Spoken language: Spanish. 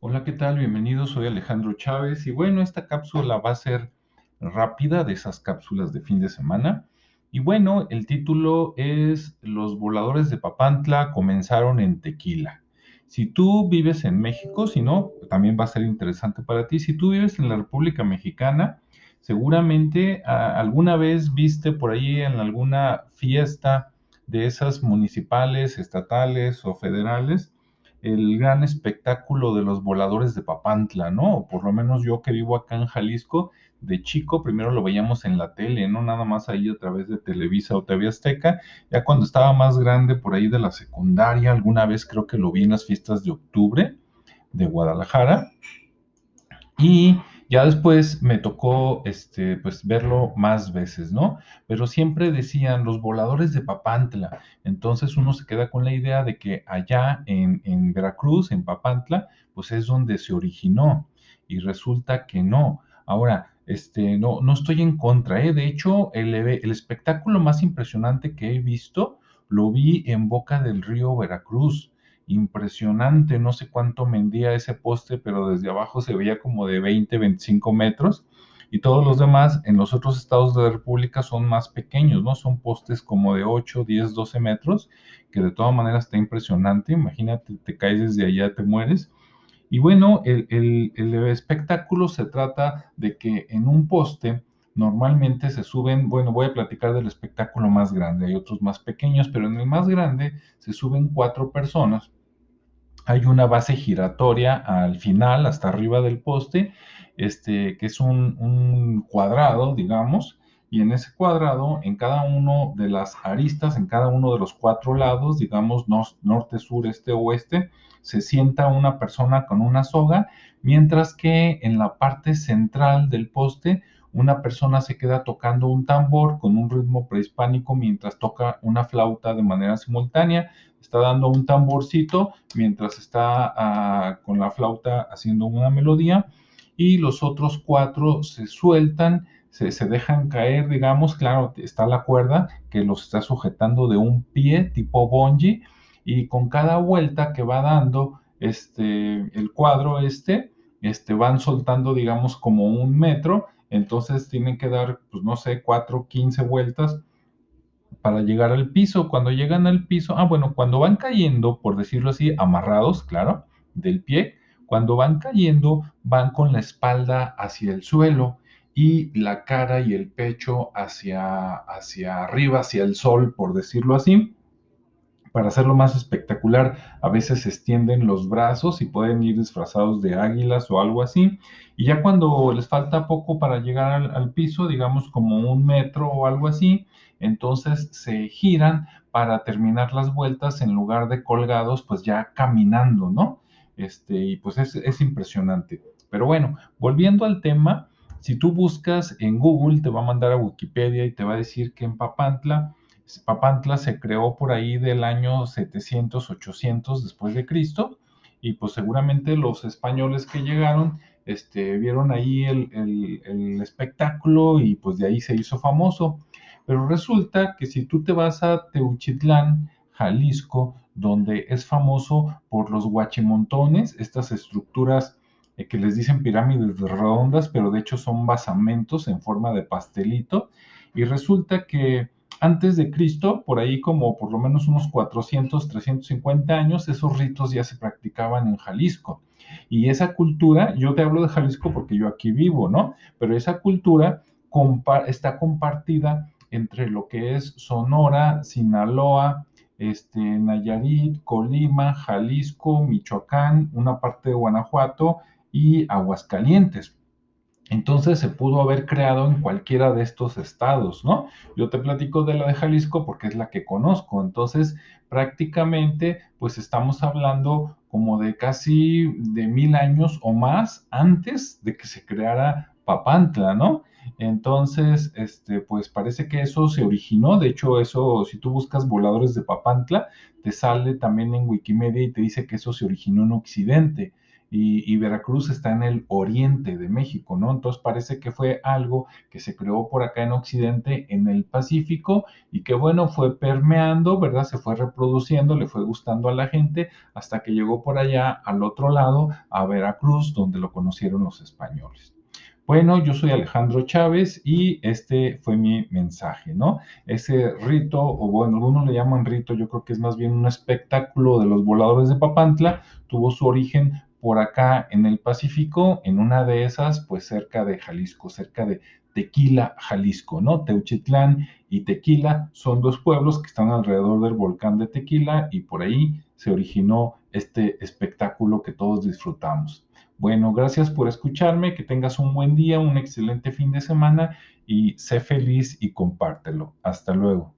Hola, ¿qué tal? Bienvenido, soy Alejandro Chávez y bueno, esta cápsula va a ser rápida de esas cápsulas de fin de semana. Y bueno, el título es Los voladores de Papantla comenzaron en Tequila. Si tú vives en México, si no, también va a ser interesante para ti. Si tú vives en la República Mexicana, seguramente a, alguna vez viste por ahí en alguna fiesta de esas municipales, estatales o federales, el gran espectáculo de los voladores de Papantla, ¿no? Por lo menos yo que vivo acá en Jalisco, de chico primero lo veíamos en la tele, no nada más ahí a través de Televisa o TV Azteca, ya cuando estaba más grande por ahí de la secundaria, alguna vez creo que lo vi en las fiestas de octubre de Guadalajara, y ya después me tocó este, pues, verlo más veces, ¿no? Pero siempre decían los voladores de Papantla. Entonces uno se queda con la idea de que allá en, Veracruz, en Papantla, pues es donde se originó. Y resulta que no. Ahora, este, no, no estoy en contra, ¿eh? De hecho, el, el espectáculo más impresionante que he visto lo vi en Boca del Río Veracruz impresionante, no sé cuánto mendía ese poste, pero desde abajo se veía como de 20, 25 metros. Y todos los demás en los otros estados de la República son más pequeños, ¿no? Son postes como de 8, 10, 12 metros, que de todas maneras está impresionante. Imagínate, te caes desde allá, te mueres. Y bueno, el, el, espectáculo se trata de que en un poste normalmente se suben, bueno, voy a platicar del espectáculo más grande, hay otros más pequeños, pero en el más grande se suben cuatro personas hay una base giratoria al final, hasta arriba del poste, este, que es un, cuadrado, digamos, y en ese cuadrado, en cada uno de las aristas, en cada uno de los cuatro lados, digamos, norte, sur, este, oeste, se sienta una persona con una soga, mientras que en la parte central del poste, una persona se queda tocando un tambor con un ritmo prehispánico mientras toca una flauta de manera simultánea, está dando un tamborcito mientras está uh, con la flauta haciendo una melodía y los otros cuatro se sueltan, se, se, dejan caer, digamos, claro, está la cuerda que los está sujetando de un pie tipo bungee y con cada vuelta que va dando este, el cuadro este, este, van soltando, digamos, como un metro, entonces tienen que dar, pues no sé, 4, 15 vueltas para llegar al piso. Cuando llegan al piso, ah, bueno, cuando van cayendo, por decirlo así, amarrados, claro, del pie, cuando van cayendo, van con la espalda hacia el suelo y la cara y el pecho hacia, hacia arriba, hacia el sol, por decirlo así. Para hacerlo más espectacular, a veces se extienden los brazos y pueden ir disfrazados de águilas o algo así. Y ya cuando les falta poco para llegar al, piso, digamos como un metro o algo así, entonces se giran para terminar las vueltas en lugar de colgados, pues ya caminando, ¿no? Este, y pues es, es impresionante. Pero bueno, volviendo al tema, si tú buscas en Google, te va a mandar a Wikipedia y te va a decir que en Papantla, Papantla se creó por ahí del año 700, 800 después de Cristo, y pues seguramente los españoles que llegaron este, vieron ahí el, el, espectáculo y pues de ahí se hizo famoso. Pero resulta que si tú te vas a Teuchitlán, Jalisco, donde es famoso por los guachimontones, estas estructuras eh, que les dicen pirámides redondas, pero de hecho son basamentos en forma de pastelito, y resulta que antes de Cristo, por ahí como por lo menos unos 400, 350 años, esos ritos ya se practicaban en Jalisco. Y esa cultura, yo te hablo de Jalisco porque yo aquí vivo, ¿no? Pero esa cultura está compartida entre lo que es Sonora, Sinaloa, este, Nayarit, Colima, Jalisco, Michoacán, una parte de Guanajuato y Aguascalientes. Entonces se pudo haber creado en cualquiera de estos estados, ¿no? Yo te platico de la de Jalisco porque es la que conozco. Entonces, prácticamente, pues estamos hablando como de casi de mil años o más antes de que se creara Papantla, ¿no? Entonces, este, pues parece que eso se originó. De hecho, eso, si tú buscas voladores de Papantla, te sale también en Wikimedia y te dice que eso se originó en Occidente. Y, Veracruz está en el oriente de México, ¿no? Entonces parece que fue algo que se creó por acá en Occidente, en el Pacífico, y que bueno, fue permeando, ¿verdad? Se fue reproduciendo, le fue gustando a la gente, hasta que llegó por allá al otro lado, a Veracruz, donde lo conocieron los españoles. Bueno, yo soy Alejandro Chávez y este fue mi mensaje, ¿no? Ese rito, o bueno, algunos le llaman rito, yo creo que es más bien un espectáculo de los voladores de Papantla, tuvo su origen por acá en el Pacífico, en una de esas, pues cerca de Jalisco, cerca de Tequila, Jalisco, ¿no? Teuchitlán y Tequila son dos pueblos que están alrededor del volcán de Tequila y por ahí se originó este espectáculo que todos disfrutamos. Bueno, gracias por escucharme, que tengas un buen día, un excelente fin de semana y sé feliz y compártelo. Hasta luego.